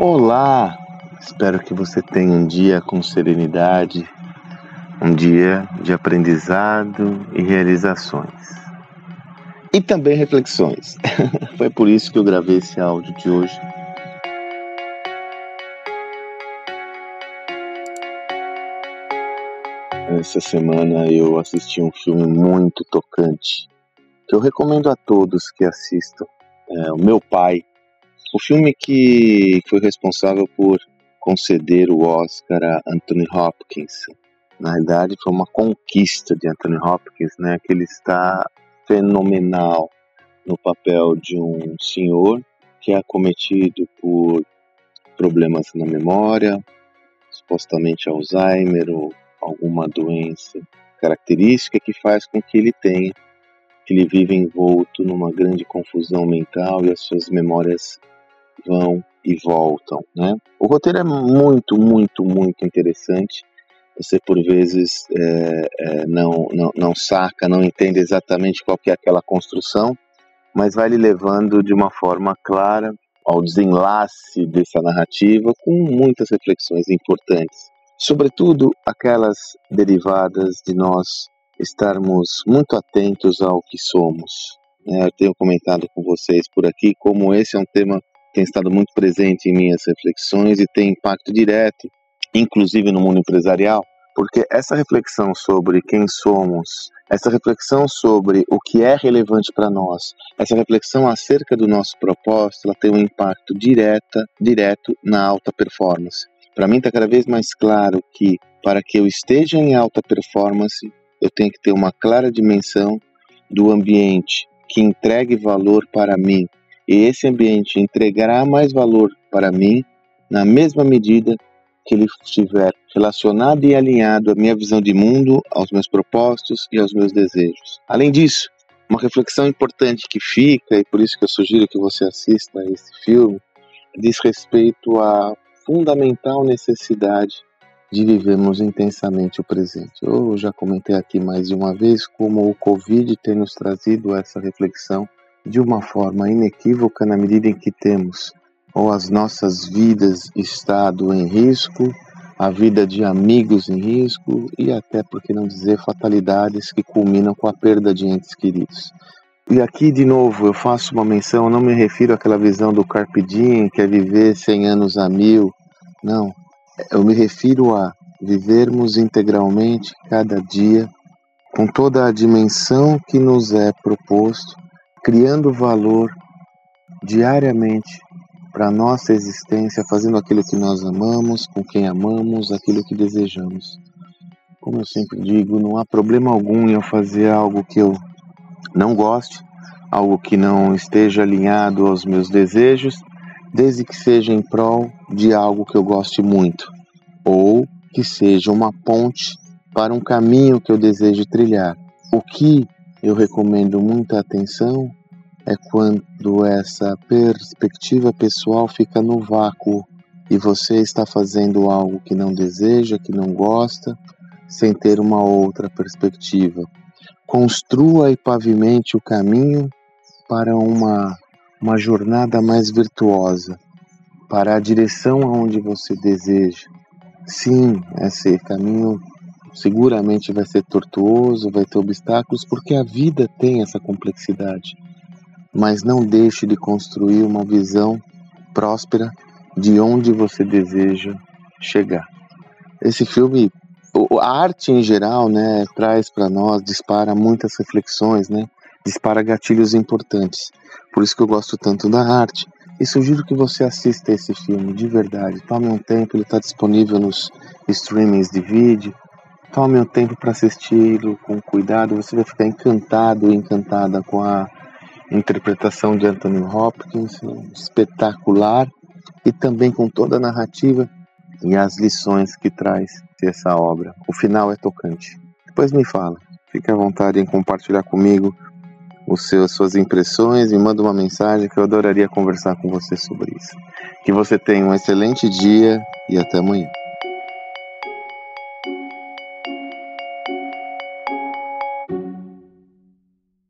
Olá! Espero que você tenha um dia com serenidade, um dia de aprendizado e realizações. E também reflexões. Foi por isso que eu gravei esse áudio de hoje. Essa semana eu assisti um filme muito tocante que eu recomendo a todos que assistam. É, o Meu Pai, o filme que foi responsável por conceder o Oscar a Anthony Hopkins. Na realidade, foi uma conquista de Anthony Hopkins, né? Que ele está fenomenal no papel de um senhor que é acometido por problemas na memória, supostamente Alzheimer ou alguma doença característica que faz com que ele tenha que ele vive envolto numa grande confusão mental e as suas memórias vão e voltam, né? O roteiro é muito, muito, muito interessante. Você por vezes é, é, não, não, não saca, não entende exatamente qual é aquela construção, mas vai lhe levando de uma forma clara ao desenlace dessa narrativa com muitas reflexões importantes. Sobretudo aquelas derivadas de nós estarmos muito atentos ao que somos. É, eu tenho comentado com vocês por aqui como esse é um tema tem estado muito presente em minhas reflexões e tem impacto direto, inclusive no mundo empresarial, porque essa reflexão sobre quem somos, essa reflexão sobre o que é relevante para nós, essa reflexão acerca do nosso propósito, ela tem um impacto direta, direto na alta performance. Para mim está cada vez mais claro que para que eu esteja em alta performance, eu tenho que ter uma clara dimensão do ambiente que entregue valor para mim, e esse ambiente entregará mais valor para mim na mesma medida que ele estiver relacionado e alinhado à minha visão de mundo, aos meus propósitos e aos meus desejos. Além disso, uma reflexão importante que fica, e por isso que eu sugiro que você assista a esse filme, diz respeito à fundamental necessidade de vivermos intensamente o presente. Eu já comentei aqui mais de uma vez como o Covid tem nos trazido essa reflexão de uma forma inequívoca na medida em que temos ou as nossas vidas estado em risco, a vida de amigos em risco e até, por que não dizer, fatalidades que culminam com a perda de entes queridos. E aqui, de novo, eu faço uma menção, não me refiro àquela visão do Carpe Diem, que é viver 100 anos a mil. Não, eu me refiro a vivermos integralmente cada dia com toda a dimensão que nos é proposto criando valor diariamente para a nossa existência, fazendo aquilo que nós amamos, com quem amamos, aquilo que desejamos. Como eu sempre digo, não há problema algum em eu fazer algo que eu não goste, algo que não esteja alinhado aos meus desejos, desde que seja em prol de algo que eu goste muito, ou que seja uma ponte para um caminho que eu desejo trilhar. O que eu recomendo muita atenção é quando essa perspectiva pessoal fica no vácuo e você está fazendo algo que não deseja, que não gosta, sem ter uma outra perspectiva. Construa e pavimente o caminho para uma, uma jornada mais virtuosa, para a direção aonde você deseja. Sim, esse caminho seguramente vai ser tortuoso, vai ter obstáculos, porque a vida tem essa complexidade mas não deixe de construir uma visão próspera de onde você deseja chegar. Esse filme, a arte em geral, né, traz para nós, dispara muitas reflexões, né, dispara gatilhos importantes. Por isso que eu gosto tanto da arte. E sugiro que você assista esse filme de verdade. Tome um tempo, ele está disponível nos streamings de vídeo. Tome um tempo para assisti-lo com cuidado. Você vai ficar encantado, encantada com a interpretação de Anthony Hopkins, espetacular, e também com toda a narrativa e as lições que traz essa obra. O final é tocante. Depois me fala, fique à vontade em compartilhar comigo os seus, suas impressões, me manda uma mensagem que eu adoraria conversar com você sobre isso. Que você tenha um excelente dia e até amanhã.